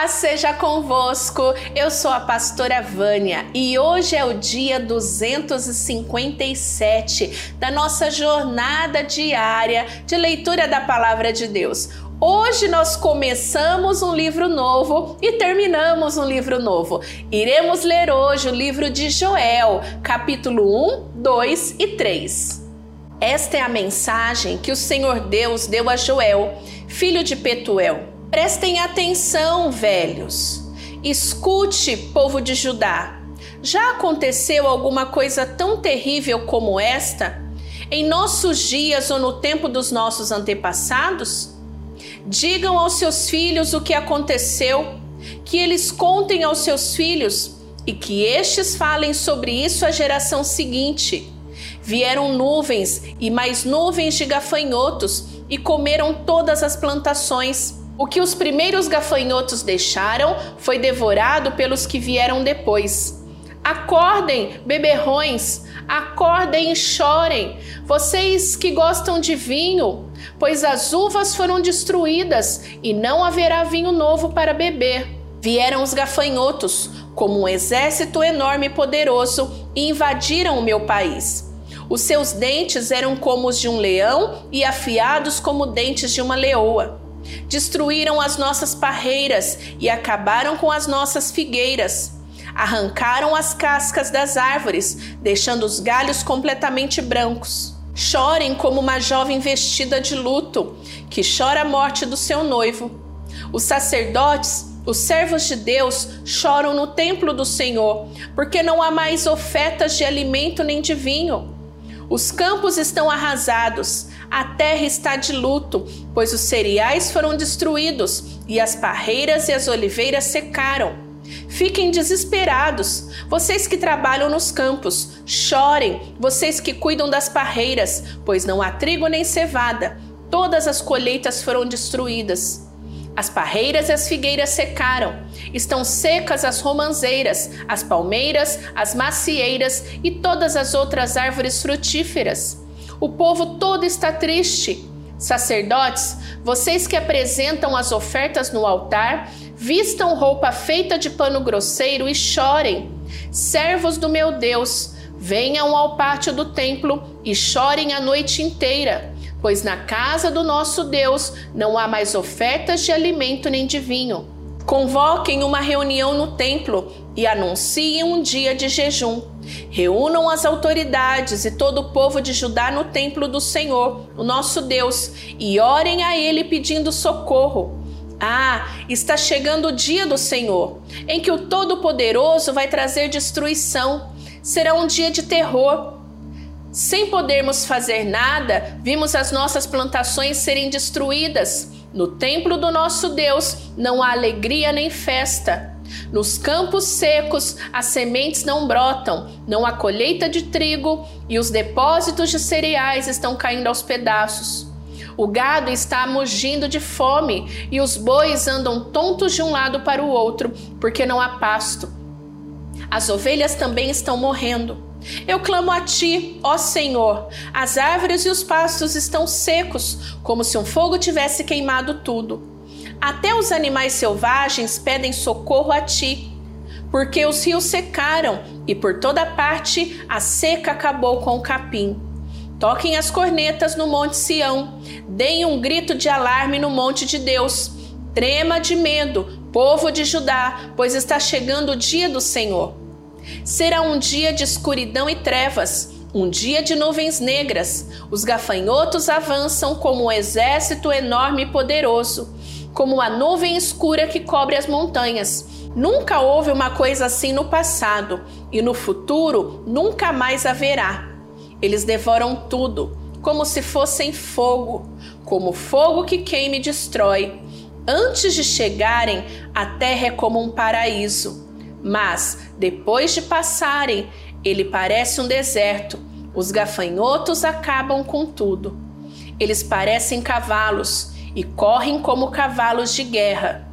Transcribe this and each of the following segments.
paz seja convosco. Eu sou a pastora Vânia e hoje é o dia 257 da nossa jornada diária de leitura da palavra de Deus. Hoje nós começamos um livro novo e terminamos um livro novo. Iremos ler hoje o livro de Joel, capítulo 1, 2 e 3. Esta é a mensagem que o Senhor Deus deu a Joel, filho de Petuel Prestem atenção, velhos. Escute, povo de Judá. Já aconteceu alguma coisa tão terrível como esta em nossos dias ou no tempo dos nossos antepassados? Digam aos seus filhos o que aconteceu, que eles contem aos seus filhos e que estes falem sobre isso à geração seguinte. Vieram nuvens e mais nuvens de gafanhotos e comeram todas as plantações o que os primeiros gafanhotos deixaram foi devorado pelos que vieram depois. Acordem, beberrões, acordem e chorem, vocês que gostam de vinho, pois as uvas foram destruídas e não haverá vinho novo para beber. Vieram os gafanhotos, como um exército enorme e poderoso, e invadiram o meu país. Os seus dentes eram como os de um leão e afiados como dentes de uma leoa. Destruíram as nossas parreiras e acabaram com as nossas figueiras. Arrancaram as cascas das árvores, deixando os galhos completamente brancos. Chorem como uma jovem vestida de luto, que chora a morte do seu noivo. Os sacerdotes, os servos de Deus, choram no templo do Senhor, porque não há mais ofertas de alimento nem de vinho. Os campos estão arrasados, a terra está de luto, pois os cereais foram destruídos e as parreiras e as oliveiras secaram. Fiquem desesperados, vocês que trabalham nos campos, chorem, vocês que cuidam das parreiras, pois não há trigo nem cevada, todas as colheitas foram destruídas. As parreiras e as figueiras secaram, estão secas as romanzeiras, as palmeiras, as macieiras e todas as outras árvores frutíferas. O povo todo está triste. Sacerdotes, vocês que apresentam as ofertas no altar, vistam roupa feita de pano grosseiro e chorem. Servos do meu Deus, venham ao pátio do templo e chorem a noite inteira, pois na casa do nosso Deus não há mais ofertas de alimento nem de vinho. Convoquem uma reunião no templo e anunciem um dia de jejum. Reúnam as autoridades e todo o povo de Judá no templo do Senhor, o nosso Deus, e orem a Ele pedindo socorro. Ah, está chegando o dia do Senhor, em que o Todo-Poderoso vai trazer destruição. Será um dia de terror. Sem podermos fazer nada, vimos as nossas plantações serem destruídas. No templo do nosso Deus não há alegria nem festa. Nos campos secos as sementes não brotam, não há colheita de trigo e os depósitos de cereais estão caindo aos pedaços. O gado está mugindo de fome e os bois andam tontos de um lado para o outro, porque não há pasto. As ovelhas também estão morrendo. Eu clamo a ti, ó Senhor. As árvores e os pastos estão secos, como se um fogo tivesse queimado tudo. Até os animais selvagens pedem socorro a ti, porque os rios secaram e por toda parte a seca acabou com o capim. Toquem as cornetas no Monte Sião, deem um grito de alarme no Monte de Deus. Trema de medo, povo de Judá, pois está chegando o dia do Senhor. Será um dia de escuridão e trevas, um dia de nuvens negras. Os gafanhotos avançam como um exército enorme e poderoso como a nuvem escura que cobre as montanhas. Nunca houve uma coisa assim no passado e no futuro nunca mais haverá. Eles devoram tudo, como se fossem fogo, como fogo que queima e destrói. Antes de chegarem, a terra é como um paraíso, mas depois de passarem, ele parece um deserto. Os gafanhotos acabam com tudo. Eles parecem cavalos e correm como cavalos de guerra.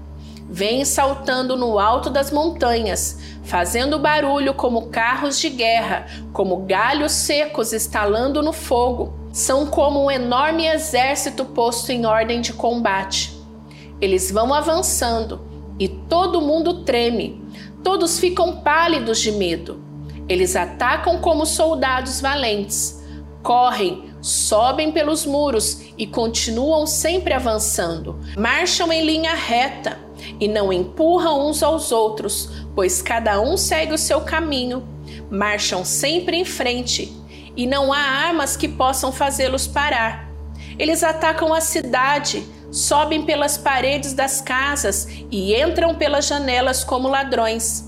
Vêm saltando no alto das montanhas, fazendo barulho como carros de guerra, como galhos secos estalando no fogo. São como um enorme exército posto em ordem de combate. Eles vão avançando, e todo mundo treme. Todos ficam pálidos de medo. Eles atacam como soldados valentes. Correm, sobem pelos muros e continuam sempre avançando. Marcham em linha reta e não empurram uns aos outros, pois cada um segue o seu caminho. Marcham sempre em frente e não há armas que possam fazê-los parar. Eles atacam a cidade, sobem pelas paredes das casas e entram pelas janelas como ladrões.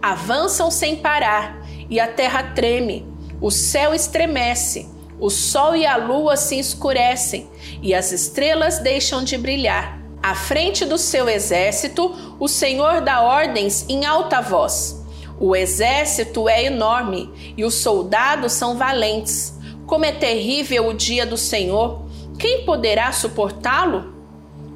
Avançam sem parar e a terra treme, o céu estremece, o sol e a lua se escurecem e as estrelas deixam de brilhar. À frente do seu exército, o Senhor dá ordens em alta voz. O exército é enorme e os soldados são valentes. Como é terrível o dia do Senhor! Quem poderá suportá-lo?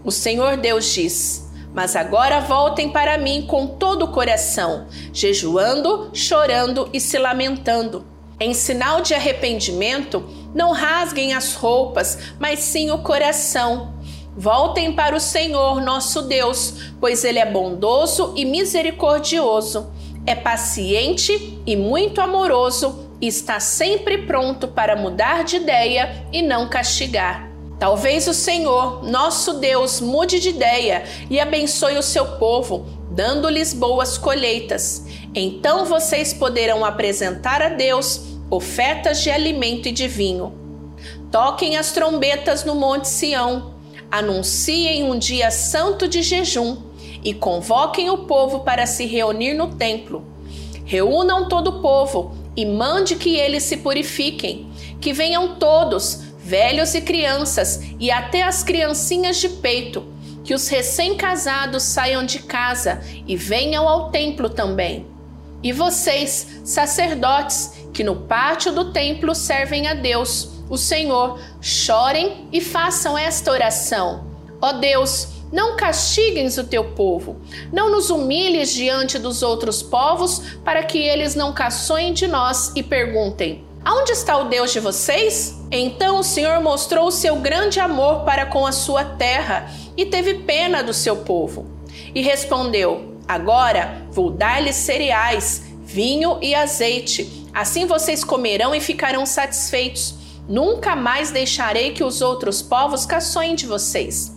O Senhor Deus diz: Mas agora voltem para mim com todo o coração, jejuando, chorando e se lamentando. Em sinal de arrependimento, não rasguem as roupas, mas sim o coração. Voltem para o Senhor nosso Deus, pois Ele é bondoso e misericordioso é paciente e muito amoroso e está sempre pronto para mudar de ideia e não castigar. Talvez o Senhor, nosso Deus, mude de ideia e abençoe o seu povo, dando-lhes boas colheitas. Então vocês poderão apresentar a Deus ofertas de alimento e de vinho. Toquem as trombetas no Monte Sião, anunciem um dia santo de jejum e convoquem o povo para se reunir no templo. Reúnam todo o povo e mande que eles se purifiquem, que venham todos, velhos e crianças, e até as criancinhas de peito, que os recém-casados saiam de casa e venham ao templo também. E vocês, sacerdotes, que no pátio do templo servem a Deus, o Senhor, chorem e façam esta oração. Ó Deus, não castigues o teu povo, não nos humilhes diante dos outros povos, para que eles não caçoem de nós e perguntem: Aonde está o Deus de vocês? Então o Senhor mostrou o seu grande amor para com a sua terra e teve pena do seu povo. E respondeu: Agora vou dar-lhes cereais, vinho e azeite. Assim vocês comerão e ficarão satisfeitos. Nunca mais deixarei que os outros povos caçoem de vocês.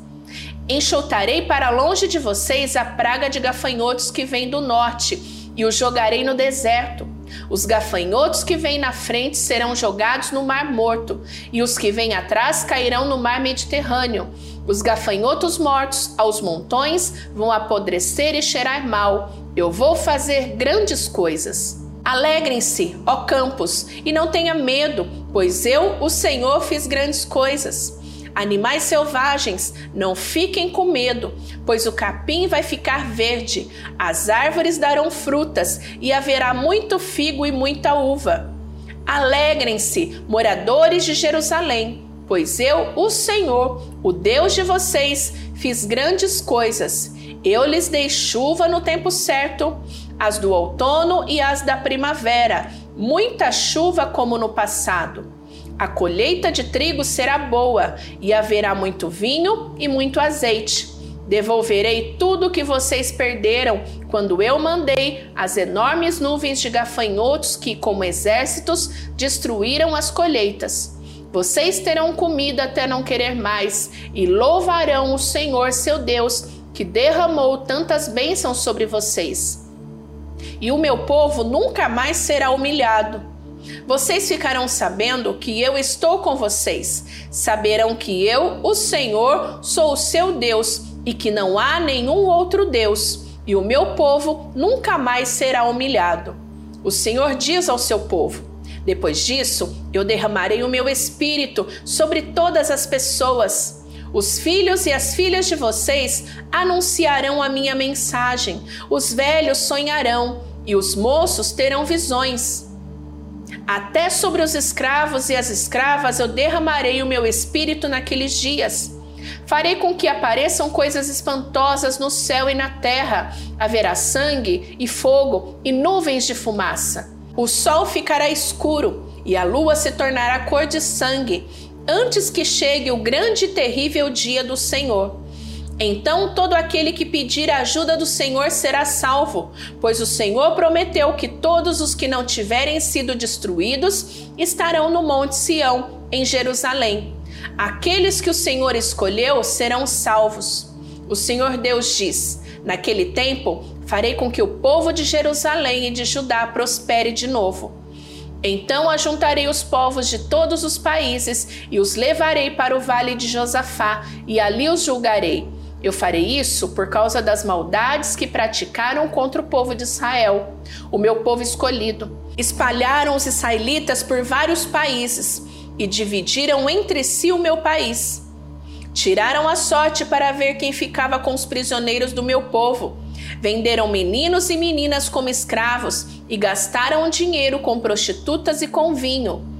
Enxotarei para longe de vocês a praga de gafanhotos que vem do norte e os jogarei no deserto. Os gafanhotos que vêm na frente serão jogados no Mar Morto, e os que vêm atrás cairão no Mar Mediterrâneo. Os gafanhotos mortos aos montões vão apodrecer e cheirar mal. Eu vou fazer grandes coisas. Alegrem-se, ó campos, e não tenha medo, pois eu, o Senhor, fiz grandes coisas. Animais selvagens, não fiquem com medo, pois o capim vai ficar verde, as árvores darão frutas e haverá muito figo e muita uva. Alegrem-se, moradores de Jerusalém, pois eu, o Senhor, o Deus de vocês, fiz grandes coisas. Eu lhes dei chuva no tempo certo, as do outono e as da primavera, muita chuva como no passado. A colheita de trigo será boa, e haverá muito vinho e muito azeite. Devolverei tudo o que vocês perderam quando eu mandei as enormes nuvens de gafanhotos que, como exércitos, destruíram as colheitas. Vocês terão comida até não querer mais e louvarão o Senhor seu Deus, que derramou tantas bênçãos sobre vocês. E o meu povo nunca mais será humilhado vocês ficarão sabendo que eu estou com vocês. Saberão que eu, o Senhor, sou o seu Deus e que não há nenhum outro Deus, e o meu povo nunca mais será humilhado. O Senhor diz ao seu povo: Depois disso, eu derramarei o meu espírito sobre todas as pessoas. Os filhos e as filhas de vocês anunciarão a minha mensagem, os velhos sonharão e os moços terão visões. Até sobre os escravos e as escravas eu derramarei o meu espírito naqueles dias. Farei com que apareçam coisas espantosas no céu e na terra. Haverá sangue e fogo e nuvens de fumaça. O sol ficará escuro e a lua se tornará cor de sangue, antes que chegue o grande e terrível dia do Senhor. Então todo aquele que pedir a ajuda do Senhor será salvo, pois o Senhor prometeu que todos os que não tiverem sido destruídos estarão no Monte Sião, em Jerusalém. Aqueles que o Senhor escolheu serão salvos. O Senhor Deus diz: Naquele tempo farei com que o povo de Jerusalém e de Judá prospere de novo. Então ajuntarei os povos de todos os países e os levarei para o vale de Josafá, e ali os julgarei eu farei isso por causa das maldades que praticaram contra o povo de Israel, o meu povo escolhido. Espalharam os israelitas por vários países e dividiram entre si o meu país. Tiraram a sorte para ver quem ficava com os prisioneiros do meu povo. Venderam meninos e meninas como escravos e gastaram dinheiro com prostitutas e com vinho.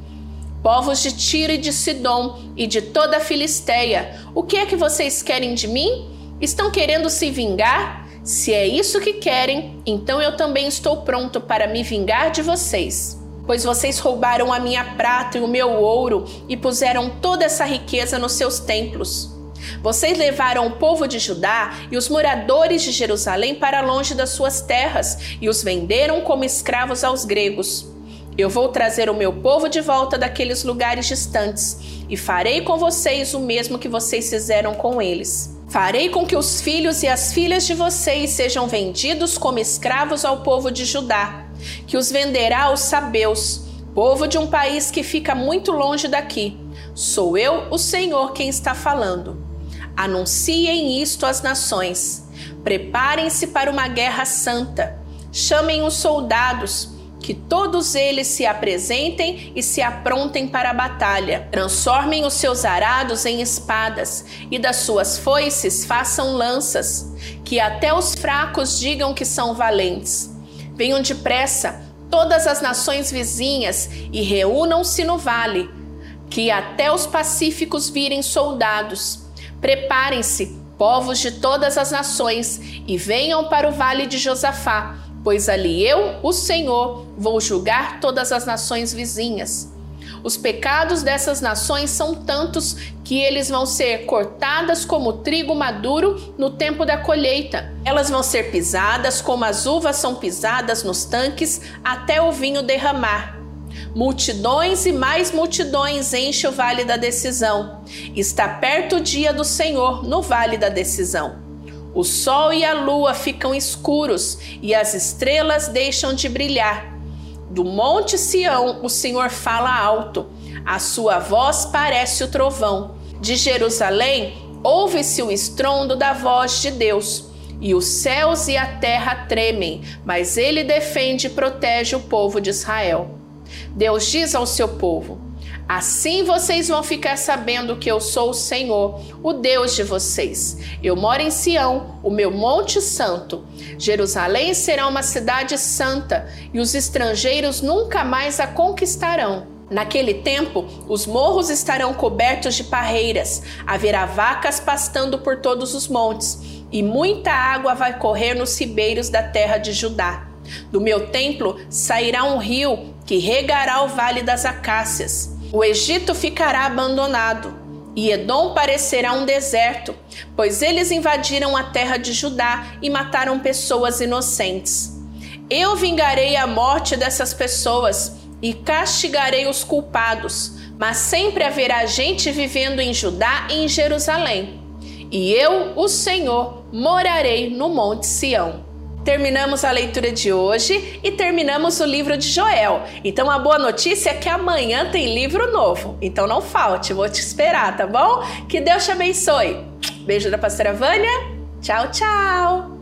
Povos de Tiro e de Sidom e de toda a Filisteia, o que é que vocês querem de mim? Estão querendo se vingar? Se é isso que querem, então eu também estou pronto para me vingar de vocês. Pois vocês roubaram a minha prata e o meu ouro e puseram toda essa riqueza nos seus templos. Vocês levaram o povo de Judá e os moradores de Jerusalém para longe das suas terras e os venderam como escravos aos gregos. Eu vou trazer o meu povo de volta daqueles lugares distantes e farei com vocês o mesmo que vocês fizeram com eles. Farei com que os filhos e as filhas de vocês sejam vendidos como escravos ao povo de Judá, que os venderá aos sabeus, povo de um país que fica muito longe daqui. Sou eu, o Senhor, quem está falando. Anunciem isto às nações. Preparem-se para uma guerra santa. Chamem os soldados que todos eles se apresentem e se aprontem para a batalha. Transformem os seus arados em espadas e das suas foices façam lanças, que até os fracos digam que são valentes. Venham depressa todas as nações vizinhas e reúnam-se no vale, que até os pacíficos virem soldados. Preparem-se, povos de todas as nações, e venham para o vale de Josafá pois ali eu, o Senhor, vou julgar todas as nações vizinhas. Os pecados dessas nações são tantos que eles vão ser cortadas como trigo maduro no tempo da colheita. Elas vão ser pisadas como as uvas são pisadas nos tanques até o vinho derramar. Multidões e mais multidões enchem o vale da decisão. Está perto o dia do Senhor no vale da decisão. O sol e a lua ficam escuros e as estrelas deixam de brilhar. Do monte Sião o Senhor fala alto, a sua voz parece o trovão. De Jerusalém ouve-se o estrondo da voz de Deus. E os céus e a terra tremem, mas ele defende e protege o povo de Israel. Deus diz ao seu povo: Assim vocês vão ficar sabendo que eu sou o Senhor, o Deus de vocês. Eu moro em Sião, o meu monte santo. Jerusalém será uma cidade santa e os estrangeiros nunca mais a conquistarão. Naquele tempo, os morros estarão cobertos de parreiras, haverá vacas pastando por todos os montes, e muita água vai correr nos ribeiros da terra de Judá. Do meu templo sairá um rio que regará o vale das acácias. O Egito ficará abandonado e Edom parecerá um deserto, pois eles invadiram a terra de Judá e mataram pessoas inocentes. Eu vingarei a morte dessas pessoas e castigarei os culpados, mas sempre haverá gente vivendo em Judá e em Jerusalém. E eu, o Senhor, morarei no Monte Sião. Terminamos a leitura de hoje e terminamos o livro de Joel. Então a boa notícia é que amanhã tem livro novo. Então não falte, vou te esperar, tá bom? Que Deus te abençoe. Beijo da pastora Vânia. Tchau, tchau.